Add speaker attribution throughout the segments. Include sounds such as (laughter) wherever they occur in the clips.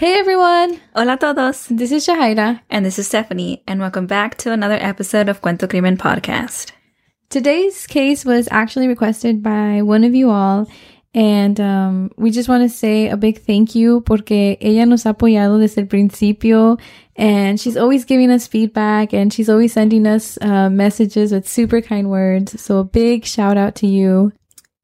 Speaker 1: Hey everyone!
Speaker 2: Hola todos!
Speaker 1: This is Shahaira.
Speaker 2: And this is Stephanie, and welcome back to another episode of Cuento Crimen Podcast.
Speaker 1: Today's case was actually requested by one of you all, and um, we just want to say a big thank you porque ella nos ha apoyado desde el principio, and she's always giving us feedback, and she's always sending us uh, messages with super kind words. So a big shout out to you.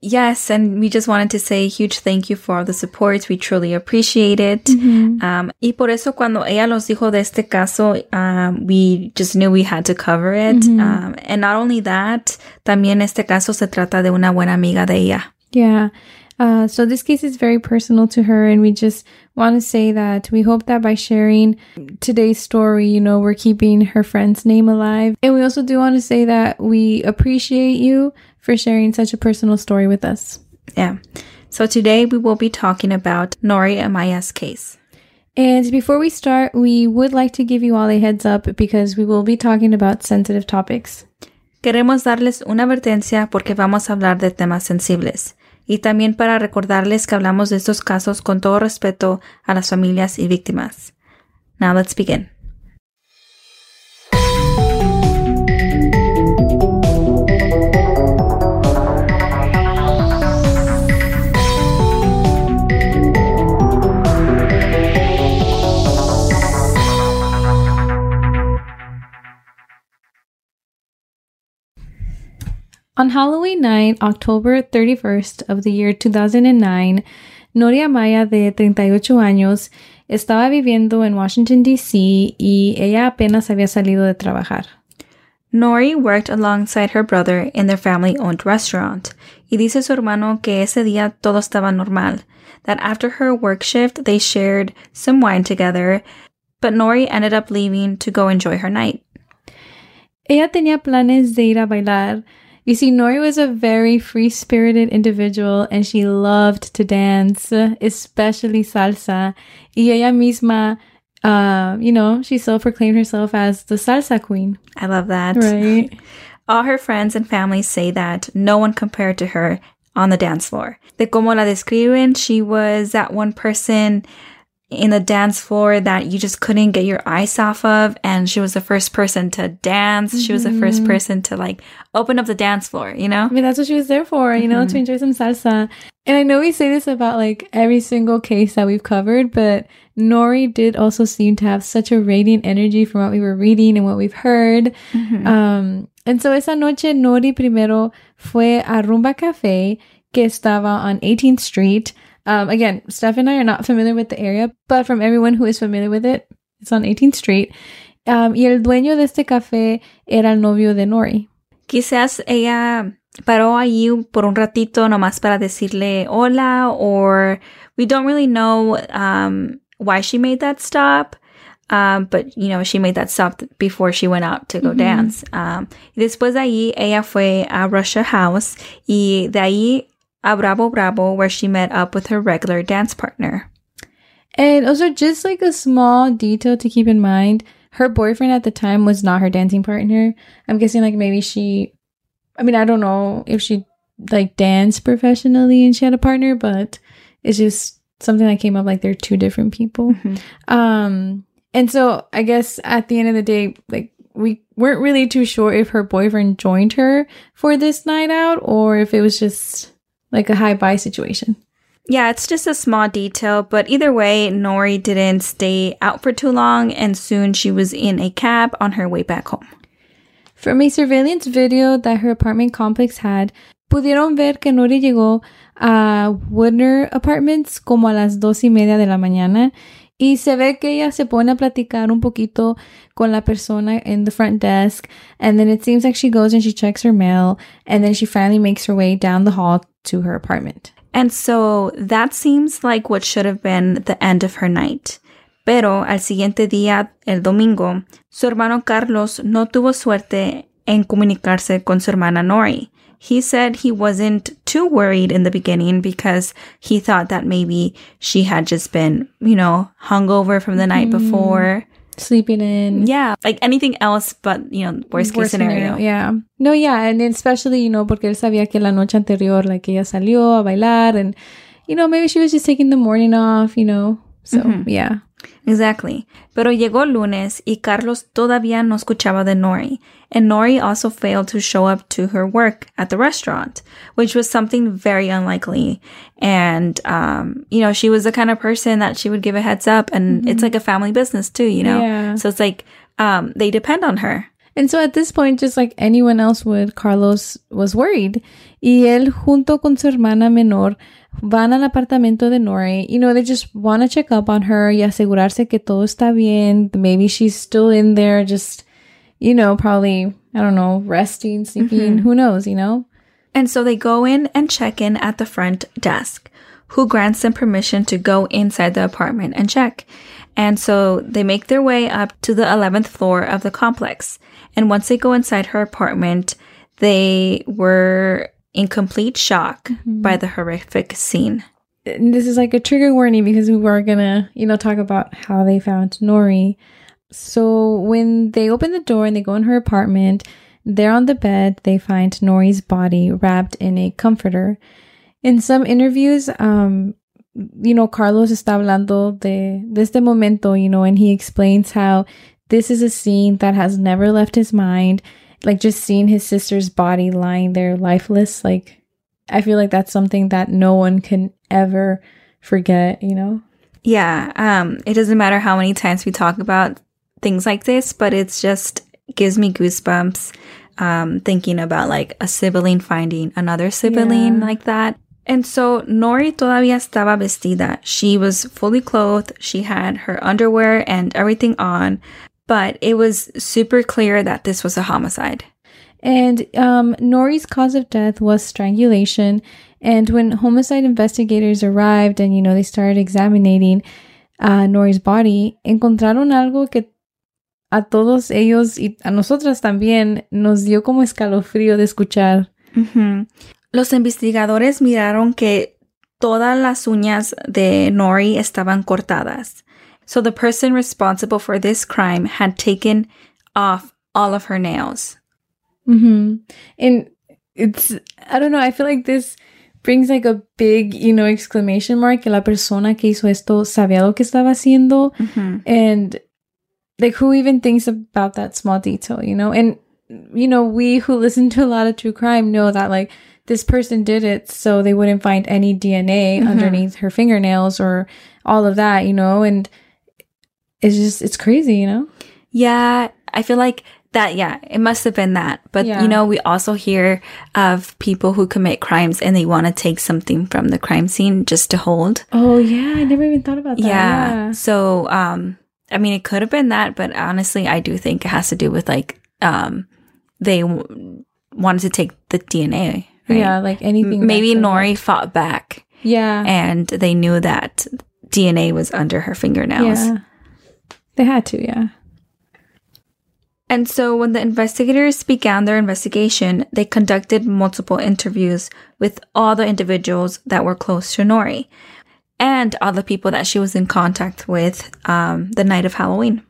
Speaker 2: Yes, and we just wanted to say a huge thank you for all the support. We truly appreciate it. Mm-hmm. Um, y por eso cuando ella nos dijo de este caso, um, we just knew we had to cover it. Mm-hmm. Um, and not only that, también este caso se trata de una buena amiga de ella.
Speaker 1: Yeah. Uh, so this case is very personal to her, and we just want to say that we hope that by sharing today's story, you know, we're keeping her friend's name alive. And we also do want to say that we appreciate you for sharing such a personal story with us.
Speaker 2: Yeah. So today we will be talking about Nori Amaya's case.
Speaker 1: And before we start, we would like to give you all a heads up because we will be talking about sensitive topics.
Speaker 2: Queremos darles una advertencia porque vamos a hablar de temas sensibles. Y también para recordarles que hablamos de estos casos con todo respeto a las familias y víctimas. Now let's begin.
Speaker 1: On Halloween night, October 31st of the year 2009, Nori Amaya, de 38 años, estaba viviendo en Washington, D.C. y ella apenas había salido de trabajar.
Speaker 2: Nori worked alongside her brother in their family-owned restaurant, y dice su hermano que ese día todo estaba normal, that after her work shift they shared some wine together, but Nori ended up leaving to go enjoy her night.
Speaker 1: Ella tenía planes de ir a bailar, you see, Nori was a very free spirited individual and she loved to dance, especially salsa. Y ella misma, uh, you know, she self proclaimed herself as the salsa queen.
Speaker 2: I love that.
Speaker 1: Right. (laughs)
Speaker 2: All her friends and family say that no one compared to her on the dance floor. De como la describen, she was that one person in the dance floor that you just couldn't get your eyes off of. And she was the first person to dance. Mm-hmm. She was the first mm-hmm. person to like open up the dance floor, you know?
Speaker 1: I mean, that's what she was there for, you mm-hmm. know, to mm-hmm. enjoy some salsa. And I know we say this about like every single case that we've covered, but Nori did also seem to have such a radiant energy from what we were reading and what we've heard. Mm-hmm. Um, and so esa noche Nori primero fue a Rumba Café que estaba on 18th Street. Um, again, Steph and I are not familiar with the area, but from everyone who is familiar with it, it's on 18th Street. Um, y el dueño de este café era el novio de Nori.
Speaker 2: Quizás ella paró allí por un ratito nomás para decirle hola, or we don't really know um, why she made that stop. Um, but you know, she made that stop before she went out to go mm-hmm. dance. Um, después de ahí, ella fue a Russia House y de ahí a Bravo Bravo, where she met up with her regular dance partner.
Speaker 1: And also, just like a small detail to keep in mind, her boyfriend at the time was not her dancing partner. I'm guessing, like, maybe she, I mean, I don't know if she, like, danced professionally and she had a partner, but it's just something that came up like they're two different people. Mm-hmm. Um, and so I guess at the end of the day, like, we weren't really too sure if her boyfriend joined her for this night out or if it was just like a high buy situation.
Speaker 2: Yeah, it's just a small detail, but either way, Nori didn't stay out for too long, and soon she was in a cab on her way back home.
Speaker 1: From a surveillance video that her apartment complex had, pudieron ver que Nori llegó a Woodner Apartments como a las dos y media de la mañana y se ve que ella se pone a platicar un poquito con la persona in the front desk and then it seems like she goes and she checks her mail and then she finally makes her way down the hall to her apartment.
Speaker 2: And so that seems like what should have been the end of her night. Pero al siguiente día, el domingo, su hermano Carlos no tuvo suerte en comunicarse con su hermana Nori. He said he wasn't too worried in the beginning because he thought that maybe she had just been, you know, hungover from the night mm. before
Speaker 1: sleeping in.
Speaker 2: Yeah, like anything else but, you know, worst, worst case scenario. scenario.
Speaker 1: Yeah. No, yeah, and especially, you know, porque él sabía que la noche anterior, like, ella salió a bailar and, you know, maybe she was just taking the morning off, you know, So,
Speaker 2: Mhm.
Speaker 1: yeah.
Speaker 2: Exactly. Pero llegó lunes y Carlos todavía no escuchaba de Nori. And Nori also failed to show up to her work at the restaurant, which was something very unlikely. And, um, you know, she was the kind of person that she would give a heads up and it's like a family business too, you know?
Speaker 1: Yeah.
Speaker 2: So it's like, um, they depend on her.
Speaker 1: And so at this point, just like anyone else would, Carlos was worried. Y él, junto con su hermana menor, van al apartamento de Nori. You know, they just want to check up on her y asegurarse que todo está bien. Maybe she's still in there, just, you know, probably, I don't know, resting, sleeping. Mm-hmm. Who knows, you know?
Speaker 2: And so they go in and check in at the front desk, who grants them permission to go inside the apartment and check. And so they make their way up to the 11th floor of the complex. And once they go inside her apartment, they were in complete shock by the horrific scene.
Speaker 1: And this is like a trigger warning because we were gonna, you know, talk about how they found Nori. So when they open the door and they go in her apartment, there on the bed they find Nori's body wrapped in a comforter. In some interviews, um, you know, Carlos está hablando de, de este momento, you know, and he explains how this is a scene that has never left his mind. Like just seeing his sister's body lying there lifeless, like I feel like that's something that no one can ever forget, you know?
Speaker 2: Yeah, um, it doesn't matter how many times we talk about things like this, but it's just gives me goosebumps um, thinking about like a sibling finding another sibling
Speaker 1: Yeah.
Speaker 2: like that. And so Nori todavía estaba vestida. She was fully clothed. She had her underwear and everything on, but it was super clear that this was a homicide.
Speaker 1: And um, Nori's cause of death was strangulation. And when homicide investigators arrived and, you know, they started examining uh, Nori's body, encontraron algo que a todos ellos y a nosotras también nos dio como escalofrío de escuchar.
Speaker 2: Ujú. Los investigadores miraron que todas las uñas de Nori estaban cortadas. So the person responsible for this crime had taken off all of her nails.
Speaker 1: hmm And it's, I don't know, I feel like this brings like a big, you know, exclamation mark que la persona que hizo esto sabía lo que estaba haciendo.
Speaker 2: Mhm.
Speaker 1: and like who even thinks about that small detail you know and you know we who listen to a lot of true crime know that like this person did it so they wouldn't find any dna
Speaker 2: Mhm.
Speaker 1: underneath her fingernails or all of that you know and it's just it's crazy you know
Speaker 2: Yeah, I feel like that, yeah, it must have been that. But,
Speaker 1: Yeah.
Speaker 2: you know, we also hear of people who commit crimes and they want to take something from the crime scene just to hold.
Speaker 1: oh yeah i never even thought about that
Speaker 2: yeah. So, um, I mean, it could have been that, but honestly, I do think it has to do with like, um, they w- wanted to take the DNA. Right?
Speaker 1: yeah like anything
Speaker 2: M- Maybe Nori fought back
Speaker 1: yeah
Speaker 2: and they knew that DNA was under her fingernails.
Speaker 1: yeah they had to yeah
Speaker 2: And so when the investigators began their investigation, they conducted multiple interviews with all the individuals that were close to Nori and all the people that she was in contact with um, the night of Halloween.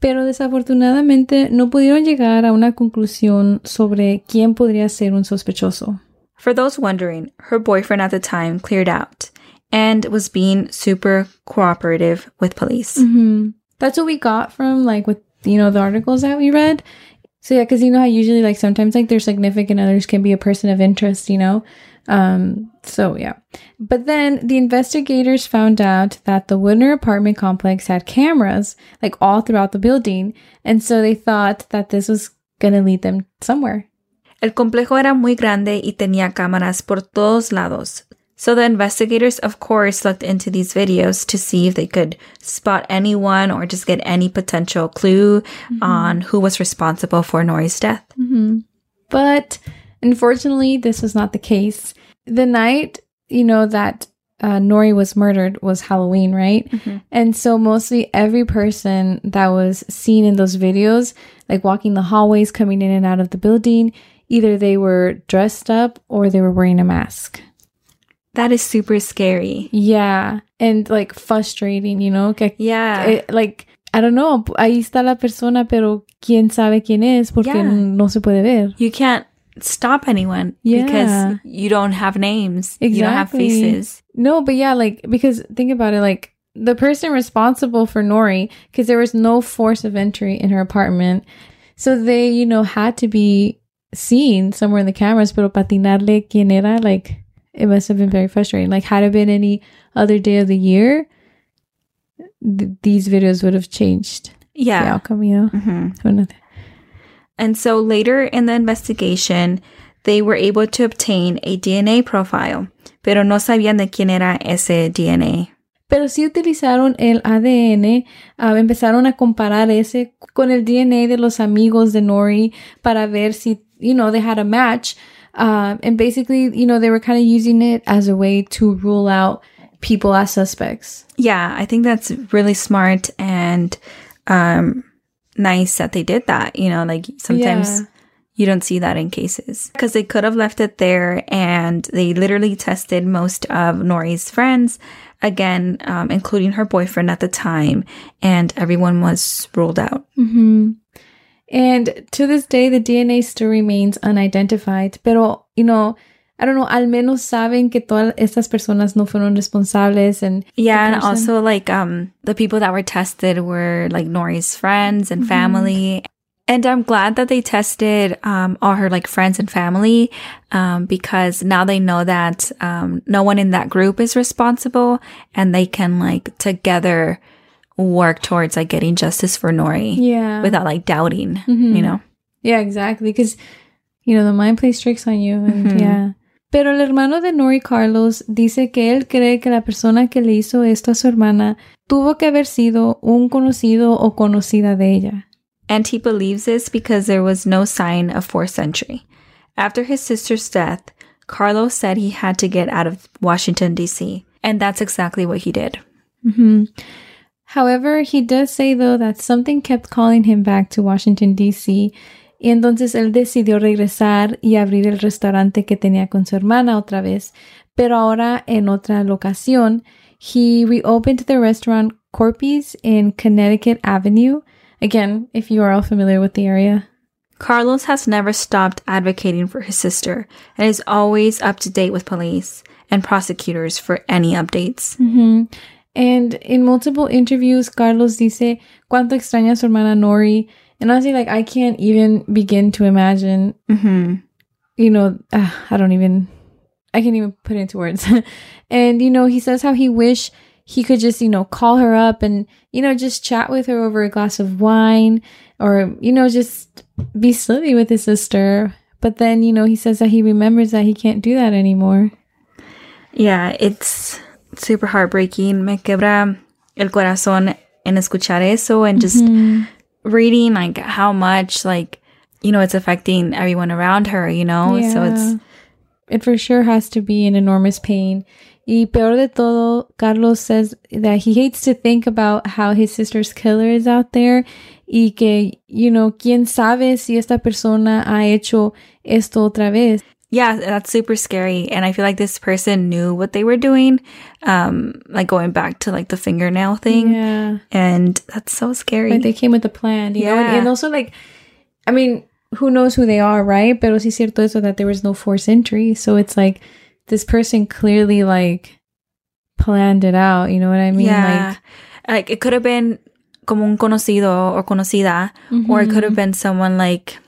Speaker 1: Pero desafortunadamente no pudieron llegar a una conclusión sobre quién podría ser un sospechoso.
Speaker 2: For those wondering, her boyfriend at the time cleared out and was being super cooperative with police.
Speaker 1: hmm That's what we got from like with you know the articles that we read. So yeah, because you know how usually like sometimes like their significant others can be a person of interest, you know. Um. So yeah, but then the investigators found out that the Woodner apartment complex had cameras like all throughout the building, and so they thought that this was gonna lead them somewhere.
Speaker 2: El complejo era muy grande y tenía cámaras por todos lados. So the investigators, of course, looked into these videos to see if they could spot anyone or just get any potential clue on who was responsible for Nori's death.
Speaker 1: hmm But unfortunately, this was not the case. The night, you know, that uh, Nori was murdered was Halloween, right? And so mostly every person that was seen in those videos, like walking the hallways, coming in and out of the building, either they were dressed up or they were wearing a mask.
Speaker 2: That is super scary.
Speaker 1: Yeah. And like frustrating, you know? Que,
Speaker 2: Yeah.
Speaker 1: eh, like, I don't know, ahí está la persona, pero quién sabe quién es porque
Speaker 2: Yeah.
Speaker 1: no se puede ver.
Speaker 2: you can't stop anyone
Speaker 1: Yeah.
Speaker 2: because you don't have names. Exactly. You don't have faces.
Speaker 1: No, but yeah, like because think about it, like the person responsible for Nori, because there was no force of entry in her apartment. So they, you know, had to be seen somewhere in the cameras, pero patinarle quién era, like, it must have been very frustrating. Like, had it been any other day of the year, th- these videos would have changed the
Speaker 2: Yeah.
Speaker 1: outcome, you know?
Speaker 2: Mhm.
Speaker 1: Nothing.
Speaker 2: And so later in the investigation, they were able to obtain a DNA profile, pero no sabían de quién era ese DNA.
Speaker 1: Pero sí utilizaron el ADN, ah, empezaron a comparar ese con el DNA de los amigos de Nori para ver si, you know, they had a match. Um, and basically, you know, they were kind of using it as a way to rule out people as suspects.
Speaker 2: Yeah, I think that's really smart and um, nice that they did that. You know, like sometimes
Speaker 1: Yeah.
Speaker 2: you don't see that in cases because they could have left it there and they literally tested most of Nori's friends, again, um, including her boyfriend at the time, and everyone was ruled out.
Speaker 1: hmm And to this day, the DNA still remains unidentified. Pero, you know, I don't know, al menos saben que todas estas personas no fueron responsables and
Speaker 2: Yeah, and also like um the people that were tested were like Nori's friends and family. And I'm glad that they tested um all her like friends and family um because now they know that um no one in that group is responsible and they can like together work towards like getting justice for Nori
Speaker 1: yeah.
Speaker 2: without like doubting,
Speaker 1: Mhm.
Speaker 2: you know.
Speaker 1: Yeah, exactly. Because, you know, the mind plays tricks on you. And
Speaker 2: Mhm.
Speaker 1: yeah. Pero el hermano de Nori Carlos dice que él cree que la persona que le hizo esto a su hermana tuvo que haber sido un conocido o conocida de ella.
Speaker 2: And he believes this because there was no sign of forced entry. After his sister's death, Carlos said he had to get out of Washington, D.C., and that's exactly what he did.
Speaker 1: hmm However, he does say, though, that something kept calling him back to Washington, D.C. Y entonces él decidió regresar y abrir el restaurante que tenía con su hermana otra vez. Pero ahora en otra locación, he reopened the restaurant Corpies in Connecticut Avenue. Again, if you are all familiar with the area.
Speaker 2: Carlos has never stopped advocating for his sister and is always up to date with police and prosecutors for any updates.
Speaker 1: Mhm. And in multiple interviews, Carlos dice cuánto extraña a su hermana Nori. And honestly, like, I can't even begin to imagine
Speaker 2: Mm-hmm.
Speaker 1: you know, uh, I don't even, I can't even put it into words. (laughs) and, you know, he says how he wish he could just, you know, call her up and, you know, just chat with her over a glass of wine or, you know, just be silly with his sister. But then, you know, he says that he remembers that he can't do that anymore.
Speaker 2: Yeah, it's super heartbreaking. Me quebra el corazón en escuchar eso and just
Speaker 1: Mhm.
Speaker 2: reading like how much like you know it's affecting everyone around her you know so it's
Speaker 1: it for sure has to be an enormous pain. Y peor de todo, Carlos says that he hates to think about how his sister's killer is out there y que, you know, quién sabe si esta persona ha hecho esto otra vez.
Speaker 2: Yeah that's super scary and i feel like this person knew what they were doing um like going back to like the fingernail thing
Speaker 1: Yeah.
Speaker 2: and that's so scary
Speaker 1: Like they came with a plan, you know? And,
Speaker 2: Yeah.
Speaker 1: and also like, I mean, who knows who they are, right? Pero sí cierto eso that there was no forced entry. So it's like, this person clearly like planned it out, you know what I mean?
Speaker 2: yeah like, it could have been como un conocido or conocida
Speaker 1: Like,
Speaker 2: or it could have
Speaker 1: Mhm.
Speaker 2: been someone like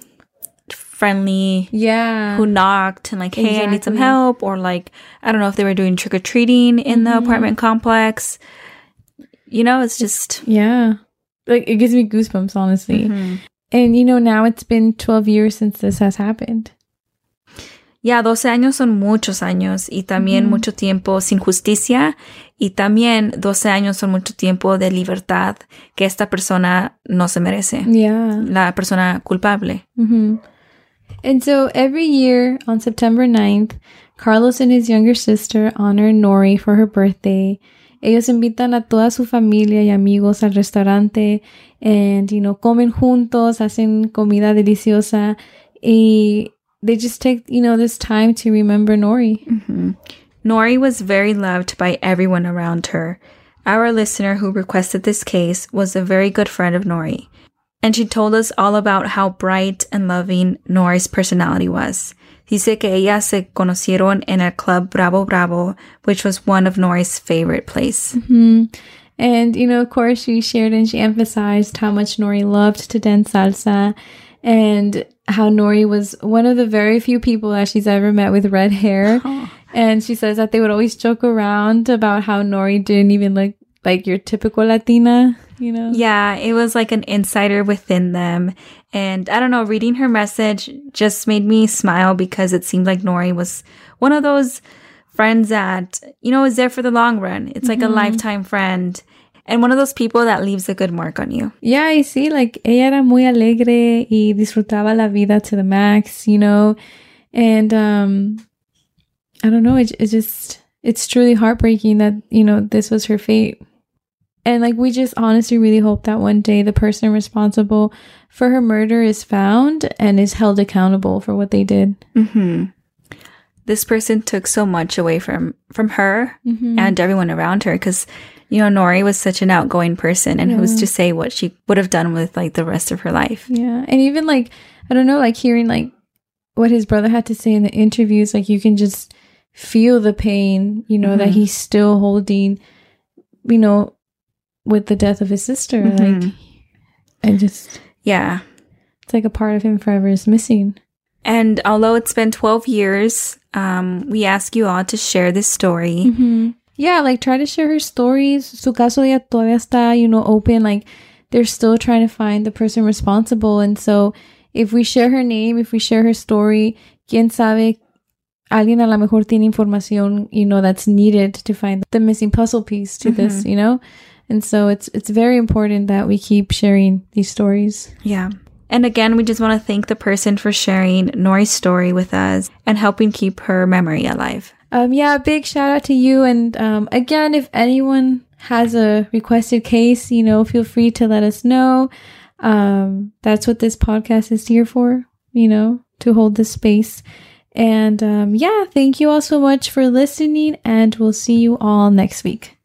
Speaker 2: friendly
Speaker 1: yeah.
Speaker 2: who knocked and like, hey, I need some help, or like, I don't know if they were doing trick or treating in the
Speaker 1: Mhm.
Speaker 2: apartment complex. You know, it's just.
Speaker 1: Yeah. Like it gives me goosebumps, honestly.
Speaker 2: Mhm.
Speaker 1: And you know, now it's been 12 years since this has happened.
Speaker 2: Ya, 12 años son muchos años y también
Speaker 1: Ujú.
Speaker 2: mucho tiempo sin justicia y también 12 años son mucho tiempo de libertad que esta persona no se merece.
Speaker 1: Yeah.
Speaker 2: La persona culpable.
Speaker 1: hmm And so every year on September 9th, Carlos and his younger sister honor Nori for her birthday. Ellos invitan a toda su familia y amigos al restaurante and, you know, comen juntos, hacen comida deliciosa y they just take, you know, this time to remember Nori.
Speaker 2: Mhm. Nori was very loved by everyone around her. Our listener who requested this case was a very good friend of Nori, and she told us all about how bright and loving Nori's personality was. Dice que ellas se conocieron en el club Bravo Bravo, which was one of Nori's favorite places.
Speaker 1: hmm And, you know, of course, she shared and she emphasized how much Nori loved to dance salsa and how Nori was one of the very few people that she's ever met with red hair. And she says that they would always joke around about how Nori didn't even look like your typical Latina, you know?
Speaker 2: Yeah, it was like an insider within them. And I don't know, reading her message just made me smile because it seemed like Nori was one of those friends that, you know, is there for the long run. It's like mm-hmm. a lifetime friend. And one of those people that leaves a good mark on you.
Speaker 1: Yeah, I see. Like, ella era muy alegre y disfrutaba la vida to the max, you know? And, um, I don't know. It, it just, it's truly heartbreaking that, you know, this was her fate. And like, we just honestly really hope that one day the person responsible for her murder is found and is held accountable for what they did.
Speaker 2: Mm-hmm. This person took so much away from from her mm-hmm. and everyone around her because you know Nori was such an outgoing person, and yeah. who's to say what she would have done with like the rest of her life?
Speaker 1: Yeah, and even like I don't know, like hearing like what his brother had to say in the interviews, like you can just feel the pain, you know, mm-hmm. that he's still holding, you know, with the death of his sister. Mm-hmm. Like, I just,
Speaker 2: yeah,
Speaker 1: it's like a part of him forever is missing.
Speaker 2: And although it's been 12 years, um, we ask you all to share this story.
Speaker 1: Mm-hmm. Yeah, like try to share her stories. Su caso ya todavía está, you know, open. Like they're still trying to find the person responsible. And so if we share her name, if we share her story, quien sabe alguien a lo mejor tiene información, you know, that's needed to find the missing puzzle piece to mm-hmm. this, you know? And so it's it's very important that we keep sharing these stories.
Speaker 2: Yeah. And again, we just want to thank the person for sharing Nori's story with us and helping keep her memory alive.
Speaker 1: Um, yeah, big shout out to you. And um, again, if anyone has a requested case, you know, feel free to let us know. Um, that's what this podcast is here for, you know, to hold this space. And um, yeah, thank you all so much for listening, and we'll see you all next week.